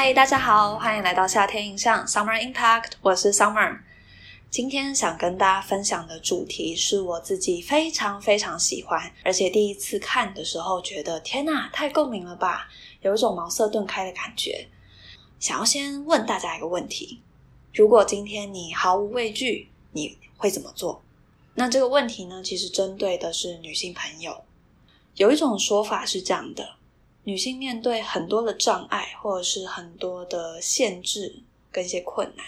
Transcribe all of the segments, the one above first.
嗨，大家好，欢迎来到夏天印象 Summer Impact，我是 Summer。今天想跟大家分享的主题是我自己非常非常喜欢，而且第一次看的时候觉得天哪，太共鸣了吧，有一种茅塞顿开的感觉。想要先问大家一个问题：如果今天你毫无畏惧，你会怎么做？那这个问题呢，其实针对的是女性朋友。有一种说法是这样的。女性面对很多的障碍，或者是很多的限制跟一些困难，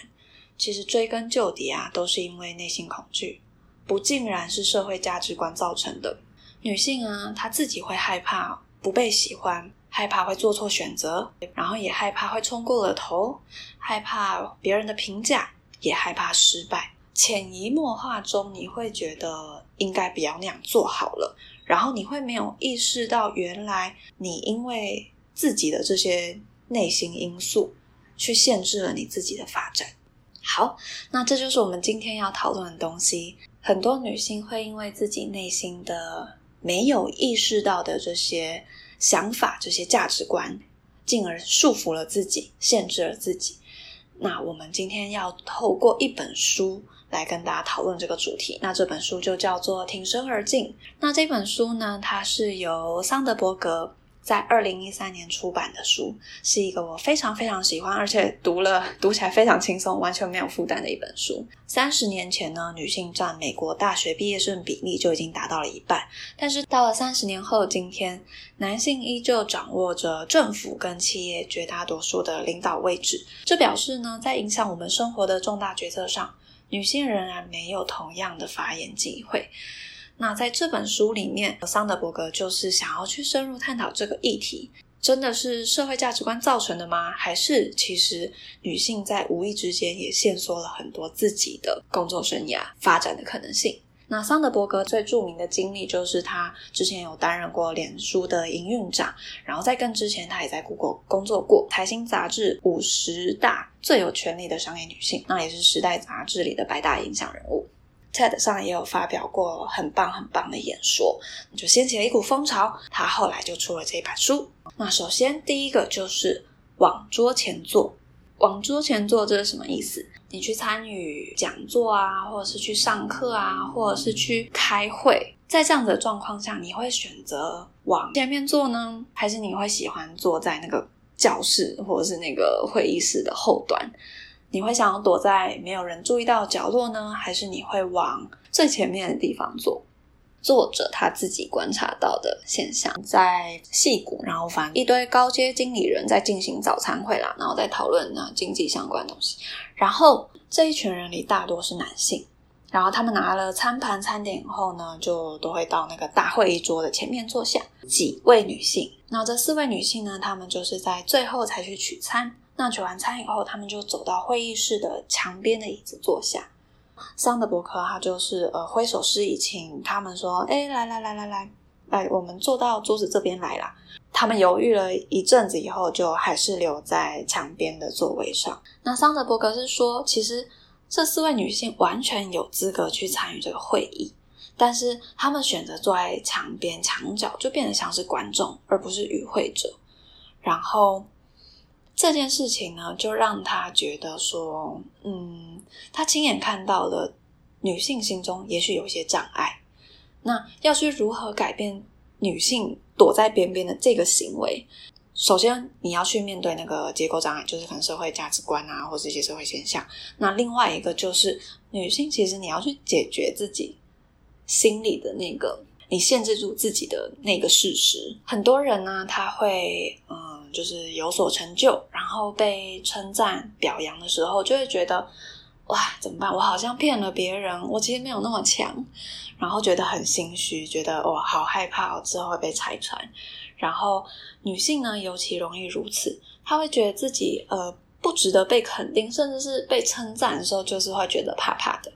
其实追根究底啊，都是因为内心恐惧，不竟然是社会价值观造成的。女性啊，她自己会害怕不被喜欢，害怕会做错选择，然后也害怕会冲过了头，害怕别人的评价，也害怕失败。潜移默化中，你会觉得应该不要那样做好了。然后你会没有意识到，原来你因为自己的这些内心因素，去限制了你自己的发展。好，那这就是我们今天要讨论的东西。很多女性会因为自己内心的没有意识到的这些想法、这些价值观，进而束缚了自己，限制了自己。那我们今天要透过一本书。来跟大家讨论这个主题。那这本书就叫做《挺身而进》。那这本书呢，它是由桑德伯格在二零一三年出版的书，是一个我非常非常喜欢，而且读了读起来非常轻松，完全没有负担的一本书。三十年前呢，女性占美国大学毕业生比例就已经达到了一半，但是到了三十年后，今天男性依旧掌握着政府跟企业绝大多数的领导位置。这表示呢，在影响我们生活的重大决策上。女性仍然没有同样的发言机会。那在这本书里面，桑德伯格就是想要去深入探讨这个议题：真的是社会价值观造成的吗？还是其实女性在无意之间也限缩了很多自己的工作生涯发展的可能性？那桑德伯格最著名的经历就是他之前有担任过脸书的营运长，然后在更之前他也在 Google 工作过。财新杂志五十大最有权力的商业女性，那也是时代杂志里的百大影响人物。TED 上也有发表过很棒很棒的演说，就掀起了一股风潮。他后来就出了这一本书。那首先第一个就是往桌前坐。往桌前坐这是什么意思？你去参与讲座啊，或者是去上课啊，或者是去开会，在这样的状况下，你会选择往前面坐呢，还是你会喜欢坐在那个教室或者是那个会议室的后端？你会想要躲在没有人注意到的角落呢，还是你会往最前面的地方坐？作者他自己观察到的现象，在戏谷，然后反正一堆高阶经理人在进行早餐会啦，然后在讨论呢经济相关东西。然后这一群人里大多是男性，然后他们拿了餐盘餐点以后呢，就都会到那个大会议桌的前面坐下。几位女性，那这四位女性呢，她们就是在最后才去取餐。那取完餐以后，她们就走到会议室的墙边的椅子坐下。桑德伯克他就是呃挥手示意，请他们说：“哎，来来来来来来，我们坐到桌子这边来啦。”他们犹豫了一阵子以后，就还是留在墙边的座位上。那桑德伯格是说，其实这四位女性完全有资格去参与这个会议，但是他们选择坐在墙边墙角，就变得像是观众，而不是与会者。然后。这件事情呢，就让他觉得说，嗯，他亲眼看到了女性心中也许有些障碍。那要去如何改变女性躲在边边的这个行为？首先，你要去面对那个结构障碍，就是可能社会价值观啊，或者一些社会现象。那另外一个就是，女性其实你要去解决自己心里的那个你限制住自己的那个事实。很多人呢，他会嗯。就是有所成就，然后被称赞表扬的时候，就会觉得哇，怎么办？我好像骗了别人，我其实没有那么强，然后觉得很心虚，觉得哇，好害怕之后会被拆穿。然后女性呢，尤其容易如此，她会觉得自己呃不值得被肯定，甚至是被称赞的时候，就是会觉得怕怕的。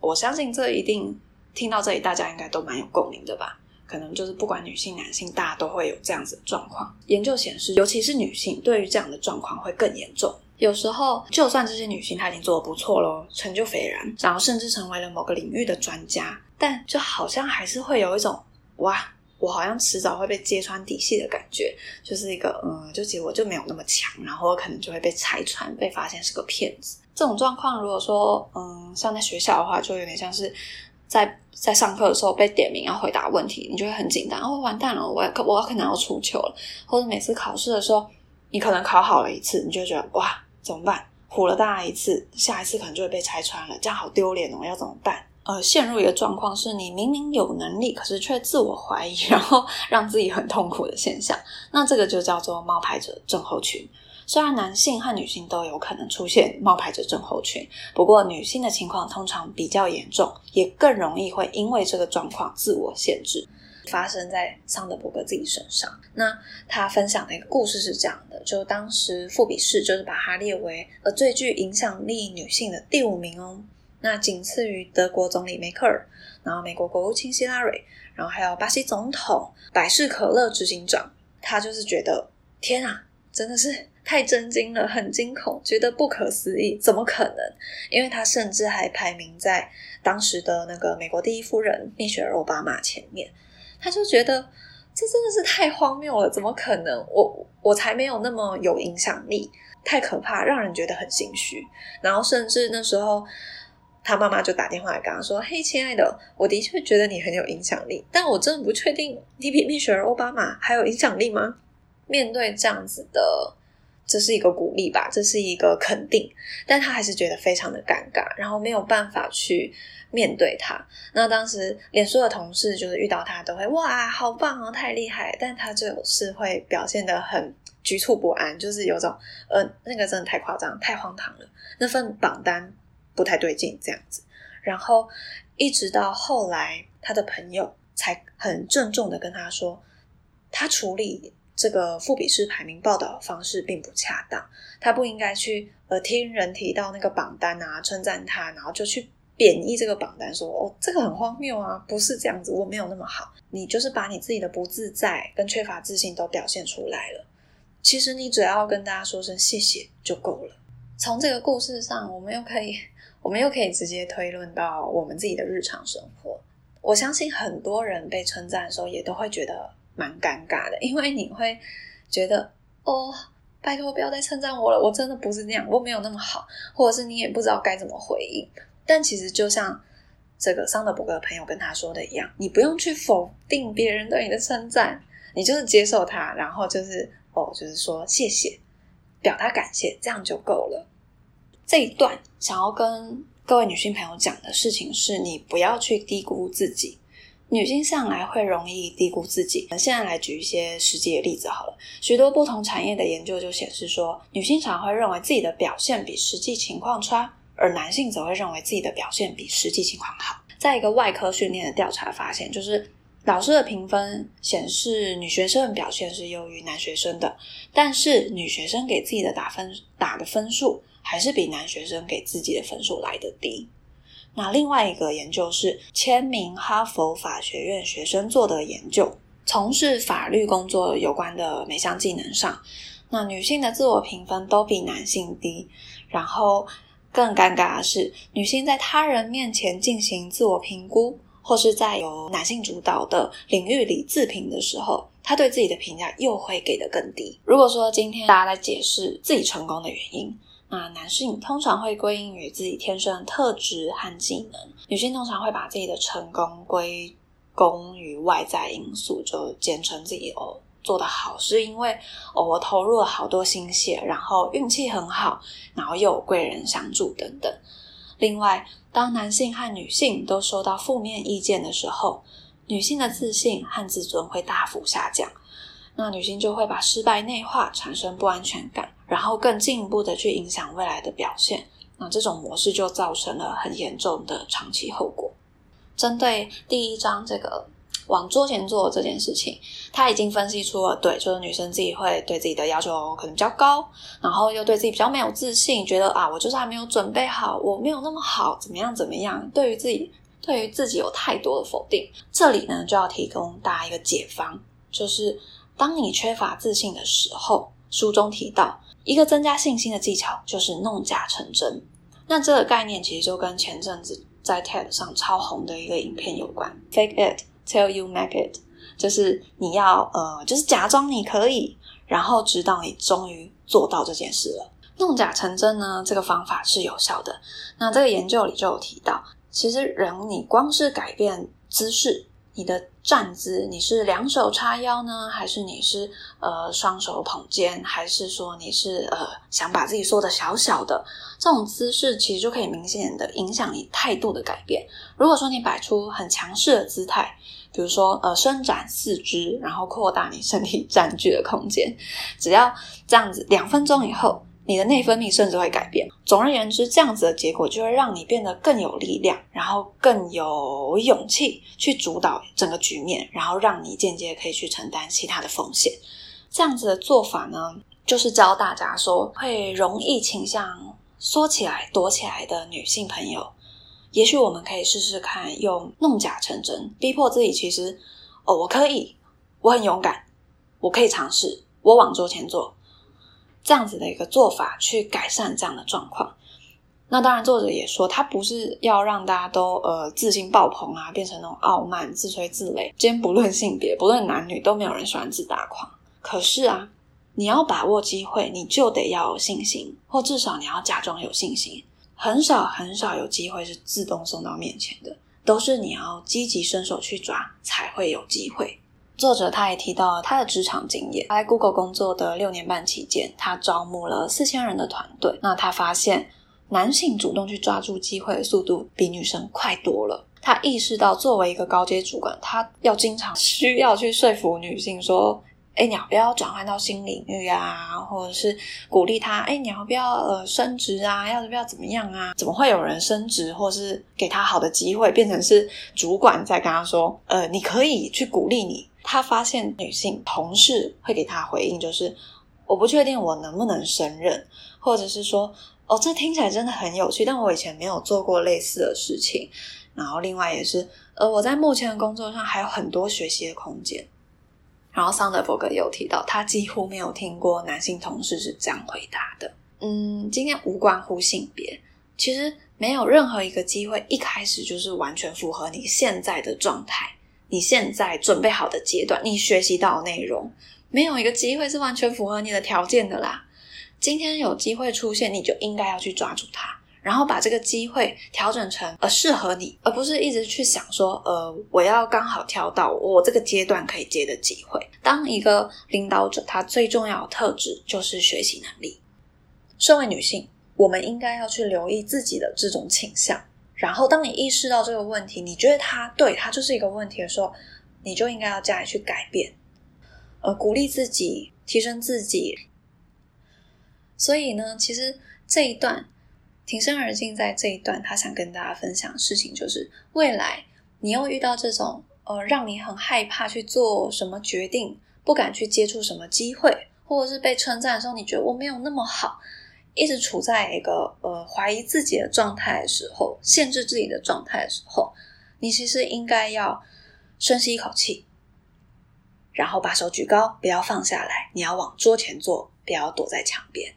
我相信这一定听到这里，大家应该都蛮有共鸣的吧。可能就是不管女性、男性，大家都会有这样子的状况。研究显示，尤其是女性，对于这样的状况会更严重。有时候，就算这些女性她已经做得不错喽，成就斐然，然后甚至成为了某个领域的专家，但就好像还是会有一种哇，我好像迟早会被揭穿底细的感觉，就是一个嗯，就其实我就没有那么强，然后可能就会被拆穿，被发现是个骗子。这种状况，如果说嗯，像在学校的话，就有点像是在在上课的时候被点名要回答问题，你就会很紧张，哦，完蛋了，我可我可能要出糗了。或者每次考试的时候，你可能考好了一次，你就觉得哇，怎么办？唬了大家一次，下一次可能就会被拆穿了，这样好丢脸哦，要怎么办？呃，陷入一个状况是你明明有能力，可是却自我怀疑，然后让自己很痛苦的现象。那这个就叫做冒牌者症候群。虽然男性和女性都有可能出现冒牌者症候群，不过女性的情况通常比较严重，也更容易会因为这个状况自我限制。发生在桑德伯格自己身上。那他分享的一个故事是这样的：，就当时富比士就是把他列为呃最具影响力女性的第五名哦。那仅次于德国总理梅克尔，然后美国国务卿希拉蕊，然后还有巴西总统百事可乐执行长，他就是觉得天啊，真的是太震惊了，很惊恐，觉得不可思议，怎么可能？因为他甚至还排名在当时的那个美国第一夫人蜜雪儿奥巴马前面，他就觉得这真的是太荒谬了，怎么可能？我我才没有那么有影响力，太可怕，让人觉得很心虚。然后甚至那时候。他妈妈就打电话来跟他说：“嘿，亲爱的，我的确觉得你很有影响力，但我真的不确定你比蜜雪儿奥巴马还有影响力吗？”面对这样子的，这是一个鼓励吧，这是一个肯定，但他还是觉得非常的尴尬，然后没有办法去面对他。那当时脸书的同事就是遇到他都会哇，好棒哦，太厉害，但他就是会表现的很局促不安，就是有种呃，那个真的太夸张，太荒唐了，那份榜单。不太对劲，这样子，然后一直到后来，他的朋友才很郑重的跟他说，他处理这个富比士排名报道的方式并不恰当，他不应该去呃听人提到那个榜单啊，称赞他，然后就去贬义这个榜单，说哦这个很荒谬啊，不是这样子，我没有那么好，你就是把你自己的不自在跟缺乏自信都表现出来了，其实你只要跟大家说声谢谢就够了。从这个故事上，我们又可以。我们又可以直接推论到我们自己的日常生活。我相信很多人被称赞的时候，也都会觉得蛮尴尬的，因为你会觉得哦，拜托不要再称赞我了，我真的不是那样，我没有那么好，或者是你也不知道该怎么回应。但其实就像这个桑德伯格的朋友跟他说的一样，你不用去否定别人对你的称赞，你就是接受他，然后就是哦，就是说谢谢，表达感谢，这样就够了。这一段想要跟各位女性朋友讲的事情是，你不要去低估自己。女性向来会容易低估自己。我们现在来举一些实际的例子好了。许多不同产业的研究就显示说，女性常会认为自己的表现比实际情况差，而男性则会认为自己的表现比实际情况好。在一个外科训练的调查发现，就是老师的评分显示女学生表现是优于男学生的，但是女学生给自己的打分打的分数。还是比男学生给自己的分数来的低。那另外一个研究是千名哈佛法学院学生做的研究，从事法律工作有关的每项技能上，那女性的自我评分都比男性低。然后更尴尬的是，女性在他人面前进行自我评估，或是在由男性主导的领域里自评的时候，她对自己的评价又会给的更低。如果说今天大家在解释自己成功的原因，那男性通常会归因于自己天生的特质和技能，女性通常会把自己的成功归功于外在因素，就简称自己哦做得好，是因为哦我投入了好多心血，然后运气很好，然后又有贵人相助等等。另外，当男性和女性都收到负面意见的时候，女性的自信和自尊会大幅下降。那女性就会把失败内化，产生不安全感，然后更进一步的去影响未来的表现。那这种模式就造成了很严重的长期后果。针对第一章这个往桌前坐这件事情，他已经分析出了，对，就是女生自己会对自己的要求可能比较高，然后又对自己比较没有自信，觉得啊，我就是还没有准备好，我没有那么好，怎么样怎么样，对于自己对于自己有太多的否定。这里呢，就要提供大家一个解方，就是。当你缺乏自信的时候，书中提到一个增加信心的技巧就是弄假成真。那这个概念其实就跟前阵子在 TED 上超红的一个影片有关，“Fake it till you make it”，就是你要呃，就是假装你可以，然后直到你终于做到这件事了。弄假成真呢，这个方法是有效的。那这个研究里就有提到，其实人你光是改变姿势。你的站姿，你是两手叉腰呢，还是你是呃双手捧肩，还是说你是呃想把自己缩的小小的？这种姿势其实就可以明显的影响你态度的改变。如果说你摆出很强势的姿态，比如说呃伸展四肢，然后扩大你身体 占据的空间，只要这样子两分钟以后。你的内分泌甚至会改变。总而言之，这样子的结果就会让你变得更有力量，然后更有勇气去主导整个局面，然后让你间接可以去承担其他的风险。这样子的做法呢，就是教大家说，会容易倾向缩起来、躲起来的女性朋友，也许我们可以试试看，用弄假成真，逼迫自己。其实，哦，我可以，我很勇敢，我可以尝试，我往桌前坐。这样子的一个做法去改善这样的状况，那当然作者也说，他不是要让大家都呃自信爆棚啊，变成那种傲慢、自吹自擂。今天不论性别，不论男女，都没有人喜欢自大狂。可是啊，你要把握机会，你就得要有信心，或至少你要假装有信心。很少很少有机会是自动送到面前的，都是你要积极伸手去抓，才会有机会。作者他也提到了他的职场经验，在 Google 工作的六年半期间，他招募了四千人的团队。那他发现男性主动去抓住机会的速度比女生快多了。他意识到，作为一个高阶主管，他要经常需要去说服女性说：“哎，你要不要转换到新领域啊？”或者是鼓励他：“哎，你要不要呃升职啊？要不要怎么样啊？”怎么会有人升职，或是给他好的机会，变成是主管在跟他说：“呃，你可以去鼓励你。”他发现女性同事会给他回应，就是我不确定我能不能胜任，或者是说哦，这听起来真的很有趣，但我以前没有做过类似的事情。然后另外也是，呃，我在目前的工作上还有很多学习的空间。然后桑德伯格有提到，他几乎没有听过男性同事是这样回答的。嗯，今天无关乎性别，其实没有任何一个机会一开始就是完全符合你现在的状态。你现在准备好的阶段，你学习到内容，没有一个机会是完全符合你的条件的啦。今天有机会出现，你就应该要去抓住它，然后把这个机会调整成呃适合你，而不是一直去想说呃我要刚好挑到我这个阶段可以接的机会。当一个领导者，他最重要的特质就是学习能力。身为女性，我们应该要去留意自己的这种倾向。然后，当你意识到这个问题，你觉得他对他就是一个问题的时候，你就应该要加以去改变，呃，鼓励自己，提升自己。所以呢，其实这一段挺身而进，在这一段，他想跟大家分享的事情就是：未来你又遇到这种呃，让你很害怕去做什么决定，不敢去接触什么机会，或者是被称赞的时候，你觉得我没有那么好。一直处在一个呃怀疑自己的状态的时候，限制自己的状态的时候，你其实应该要深吸一口气，然后把手举高，不要放下来，你要往桌前坐，不要躲在墙边。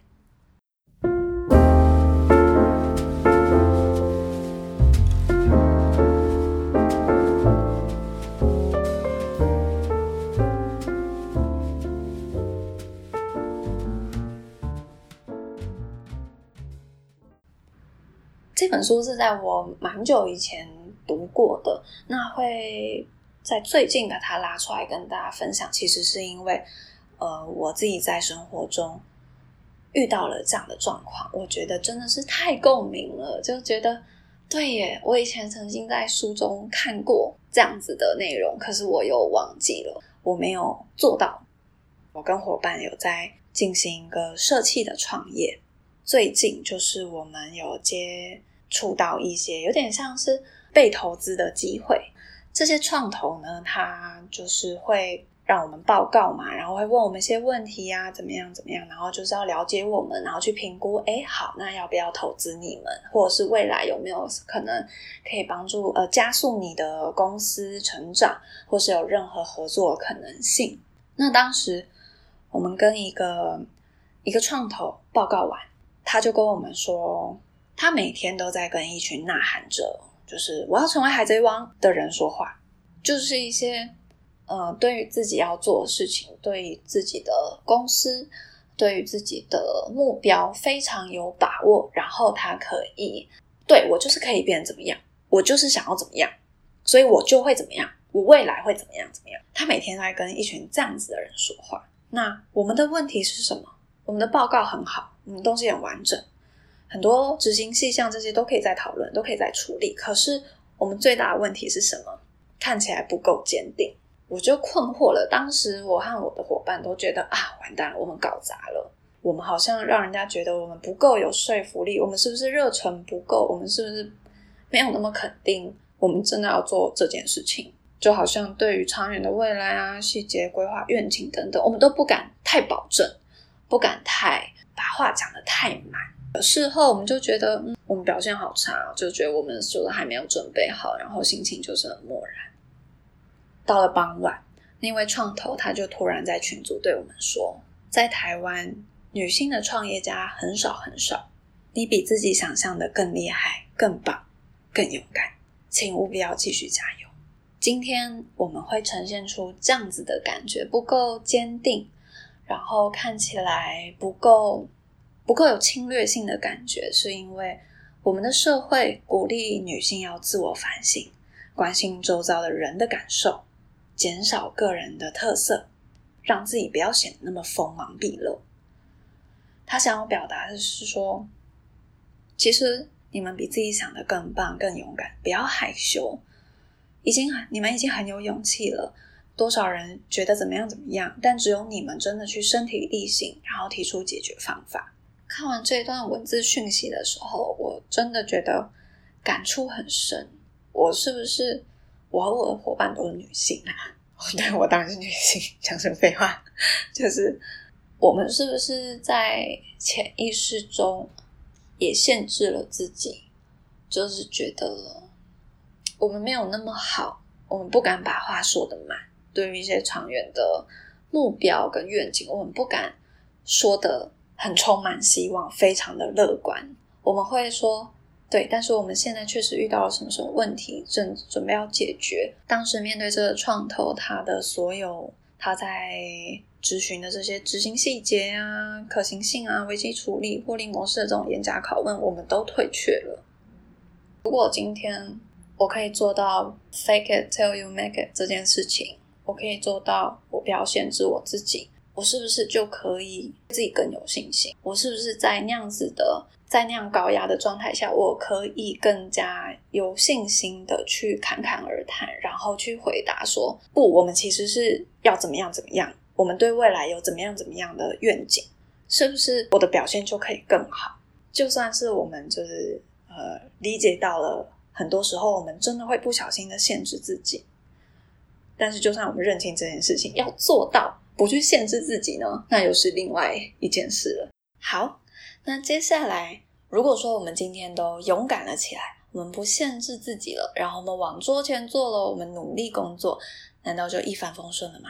这本书是在我蛮久以前读过的，那会在最近把它拉出来跟大家分享，其实是因为，呃，我自己在生活中遇到了这样的状况，我觉得真的是太共鸣了，就觉得对耶，我以前曾经在书中看过这样子的内容，可是我又忘记了，我没有做到。我跟伙伴有在进行一个社企的创业，最近就是我们有接。触到一些有点像是被投资的机会，这些创投呢，他就是会让我们报告嘛，然后会问我们一些问题呀，怎么样怎么样，然后就是要了解我们，然后去评估，哎，好，那要不要投资你们，或者是未来有没有可能可以帮助呃加速你的公司成长，或是有任何合作可能性？那当时我们跟一个一个创投报告完，他就跟我们说。他每天都在跟一群呐喊着，就是我要成为海贼王的人说话，就是一些呃，对于自己要做的事情，对于自己的公司，对于自己的目标非常有把握，然后他可以对我就是可以变怎么样，我就是想要怎么样，所以我就会怎么样，我未来会怎么样怎么样。他每天在跟一群这样子的人说话。那我们的问题是什么？我们的报告很好，我们东西很完整，很多执行细项这些都可以再讨论，都可以再处理。可是我们最大的问题是什么？看起来不够坚定。我就困惑了。当时我和我的伙伴都觉得啊，完蛋了，我们搞砸了。我们好像让人家觉得我们不够有说服力。我们是不是热忱不够？我们是不是没有那么肯定？我们真的要做这件事情？就好像对于长远的未来啊、细节规划、愿景等等，我们都不敢太保证，不敢太把话讲得太满。事后我们就觉得，嗯，我们表现好差，就觉得我们做的还没有准备好，然后心情就是很漠然。到了傍晚，那位创投他就突然在群组对我们说：“在台湾，女性的创业家很少很少，你比自己想象的更厉害、更棒、更勇敢，请务必要继续加油。”今天我们会呈现出这样子的感觉，不够坚定，然后看起来不够不够有侵略性的感觉，是因为我们的社会鼓励女性要自我反省，关心周遭的人的感受。减少个人的特色，让自己不要显得那么锋芒毕露。他想要表达的是说，其实你们比自己想的更棒、更勇敢，不要害羞。已经，你们已经很有勇气了。多少人觉得怎么样怎么样，但只有你们真的去身体力行，然后提出解决方法。看完这一段文字讯息的时候，我真的觉得感触很深。我是不是？我和我的伙伴都是女性啊，对我当然是女性，讲什么废话？就是我们是不是在潜意识中也限制了自己？就是觉得我们没有那么好，我们不敢把话说的满。对于一些长远的目标跟愿景，我们不敢说的很充满希望，非常的乐观。我们会说。对，但是我们现在确实遇到了什么什么问题，正准备要解决。当时面对这个创投，他的所有他在咨询的这些执行细节啊、可行性啊、危机处理、获利模式的这种严加拷问，我们都退却了。如果今天我可以做到 fake it till you make it 这件事情，我可以做到我不要限制我自己，我是不是就可以自己更有信心？我是不是在那样子的？在那样高压的状态下，我可以更加有信心的去侃侃而谈，然后去回答说：“不，我们其实是要怎么样怎么样，我们对未来有怎么样怎么样的愿景，是不是我的表现就可以更好？就算是我们就是呃理解到了，很多时候我们真的会不小心的限制自己，但是就算我们认清这件事情，要做到不去限制自己呢，那又是另外一件事了。好。那接下来，如果说我们今天都勇敢了起来，我们不限制自己了，然后我们往桌前坐了，我们努力工作，难道就一帆风顺了吗？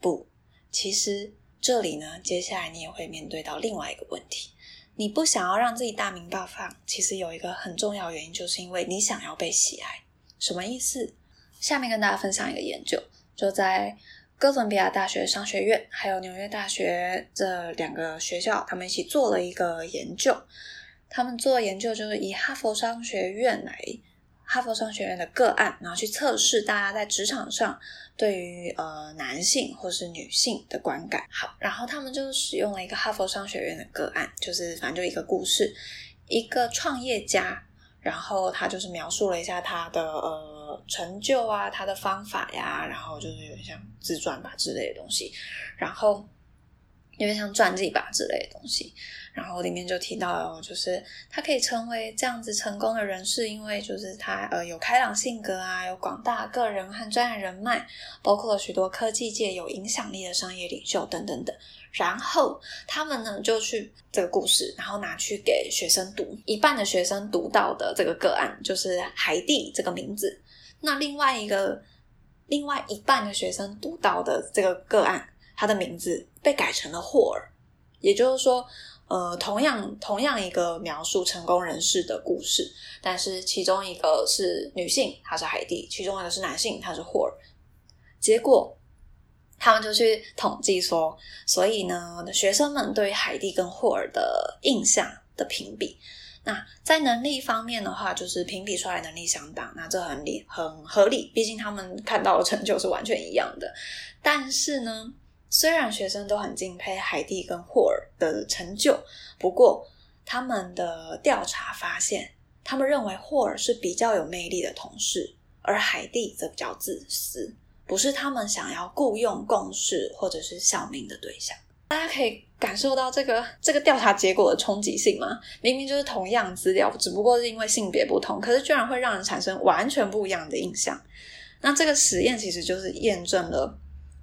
不，其实这里呢，接下来你也会面对到另外一个问题。你不想要让自己大名大放，其实有一个很重要原因，就是因为你想要被喜爱。什么意思？下面跟大家分享一个研究，就在。哥伦比亚大学商学院还有纽约大学这两个学校，他们一起做了一个研究。他们做研究就是以哈佛商学院来哈佛商学院的个案，然后去测试大家在职场上对于呃男性或是女性的观感。好，然后他们就使用了一个哈佛商学院的个案，就是反正就一个故事，一个创业家，然后他就是描述了一下他的呃。成就啊，他的方法呀，然后就是有点像自传吧之类的东西，然后有点像传记吧之类的东西，然后里面就提到，就是他可以成为这样子成功的人士，因为就是他呃有开朗性格啊，有广大个人和专业人脉，包括许多科技界有影响力的商业领袖等等等。然后他们呢就去这个故事，然后拿去给学生读，一半的学生读到的这个个案就是海蒂这个名字。那另外一个，另外一半的学生读到的这个个案，他的名字被改成了霍尔，也就是说，呃，同样同样一个描述成功人士的故事，但是其中一个是女性，她是海蒂；其中一个是男性，他是霍尔。结果他们就去统计说，所以呢，学生们对海蒂跟霍尔的印象的评比。那在能力方面的话，就是评比出来能力相当，那这很理很合理，毕竟他们看到的成就是完全一样的。但是呢，虽然学生都很敬佩海蒂跟霍尔的成就，不过他们的调查发现，他们认为霍尔是比较有魅力的同事，而海蒂则比较自私，不是他们想要雇佣、共事或者是效命的对象。大家可以感受到这个这个调查结果的冲击性吗？明明就是同样资料，只不过是因为性别不同，可是居然会让人产生完全不一样的印象。那这个实验其实就是验证了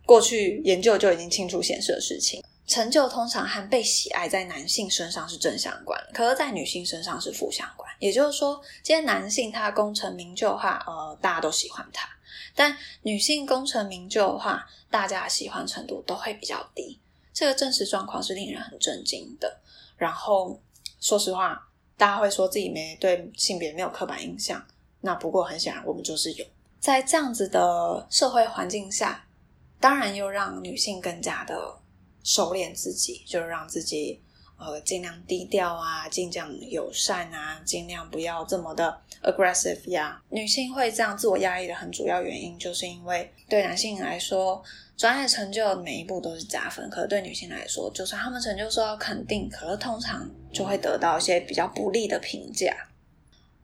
过去研究就已经清楚显示的事情：成就通常和被喜爱在男性身上是正相关，可是在女性身上是负相关。也就是说，今天男性他功成名就的话，呃，大家都喜欢他；但女性功成名就的话，大家喜欢程度都会比较低。这个真实状况是令人很震惊的。然后，说实话，大家会说自己没对性别没有刻板印象。那不过很显然，我们就是有。在这样子的社会环境下，当然又让女性更加的收敛自己，就是让自己呃尽量低调啊，尽量友善啊，尽量不要这么的 aggressive 呀。女性会这样自我压抑的很主要原因，就是因为对男性来说。专业成就每一步都是加分，可是对女性来说，就算他们成就受到肯定，可是通常就会得到一些比较不利的评价。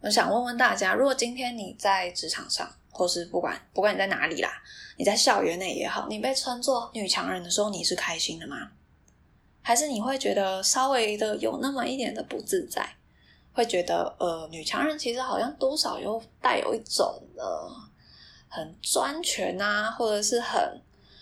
我想问问大家，如果今天你在职场上，或是不管不管你在哪里啦，你在校园内也好，你被称作女强人的时候，你是开心的吗？还是你会觉得稍微的有那么一点的不自在？会觉得呃，女强人其实好像多少又带有一种呃很专权啊，或者是很。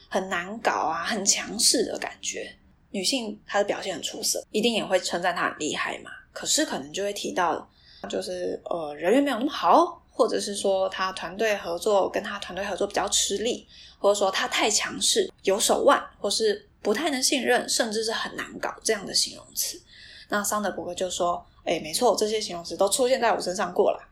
很难搞啊，很强势的感觉。女性她的表现很出色，一定也会称赞她很厉害嘛。可是可能就会提到，就是呃人缘没有那么好，或者是说她团队合作跟她团队合作比较吃力，或者说她太强势、有手腕，或是不太能信任，甚至是很难搞这样的形容词。那桑德伯格就说：“哎，没错，这些形容词都出现在我身上过了。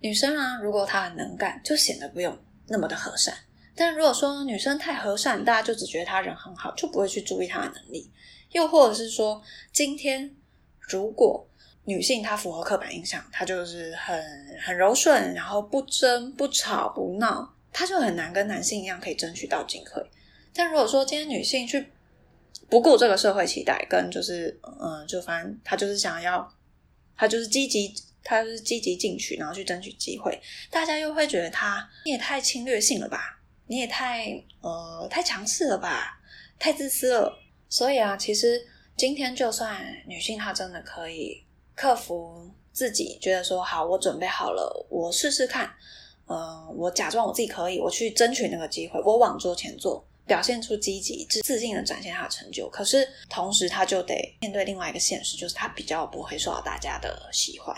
女生啊，如果她很能干，就显得不用那么的和善。”但如果说女生太和善，大家就只觉得她人很好，就不会去注意她的能力。又或者是说，今天如果女性她符合刻板印象，她就是很很柔顺，然后不争不吵不闹，她就很难跟男性一样可以争取到机会。但如果说今天女性去不顾这个社会期待，跟就是嗯，就反正她就是想要，她就是积极，她就是积极进取，然后去争取机会，大家又会觉得她你也太侵略性了吧？你也太呃太强势了吧，太自私了。所以啊，其实今天就算女性她真的可以克服自己，觉得说好，我准备好了，我试试看。嗯，我假装我自己可以，我去争取那个机会，我往桌前坐，表现出积极、自自信的展现他的成就。可是同时，他就得面对另外一个现实，就是他比较不会受到大家的喜欢。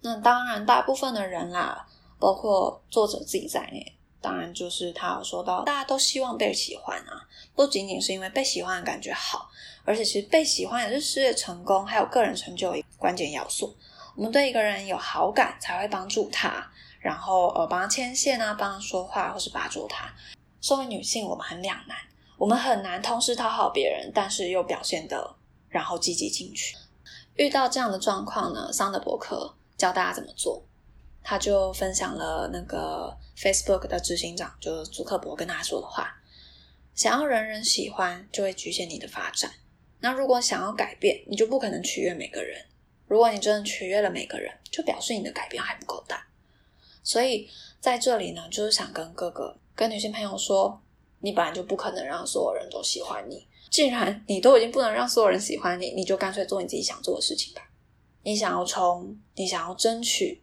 那当然，大部分的人啦，包括作者自己在内。当然，就是他有说到，大家都希望被喜欢啊，不仅仅是因为被喜欢的感觉好，而且其实被喜欢也是事业成功还有个人成就一个关键要素。我们对一个人有好感，才会帮助他，然后呃帮他牵线啊，帮他说话，或是帮助他。作为女性，我们很两难，我们很难同时讨好别人，但是又表现的然后积极进取。遇到这样的状况呢，桑德伯克教大家怎么做。他就分享了那个 Facebook 的执行长，就是祖克伯跟他说的话：想要人人喜欢，就会局限你的发展。那如果想要改变，你就不可能取悦每个人。如果你真的取悦了每个人，就表示你的改变还不够大。所以在这里呢，就是想跟各个跟女性朋友说：你本来就不可能让所有人都喜欢你。既然你都已经不能让所有人喜欢你，你就干脆做你自己想做的事情吧。你想要冲，你想要争取。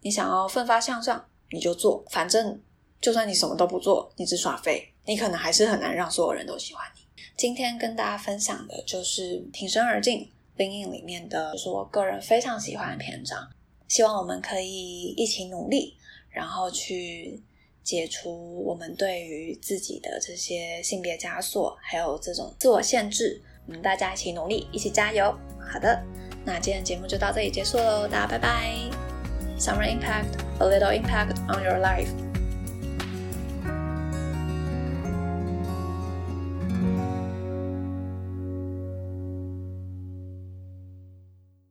你想要奋发向上，你就做。反正就算你什么都不做，你只耍废，你可能还是很难让所有人都喜欢你。今天跟大家分享的就是《挺身而进》《Lean In》里面的，就是我个人非常喜欢的篇章。希望我们可以一起努力，然后去解除我们对于自己的这些性别枷锁，还有这种自我限制。我们大家一起努力，一起加油。好的，那今天节目就到这里结束喽，大家拜拜。Summer impact, a little impact on your life.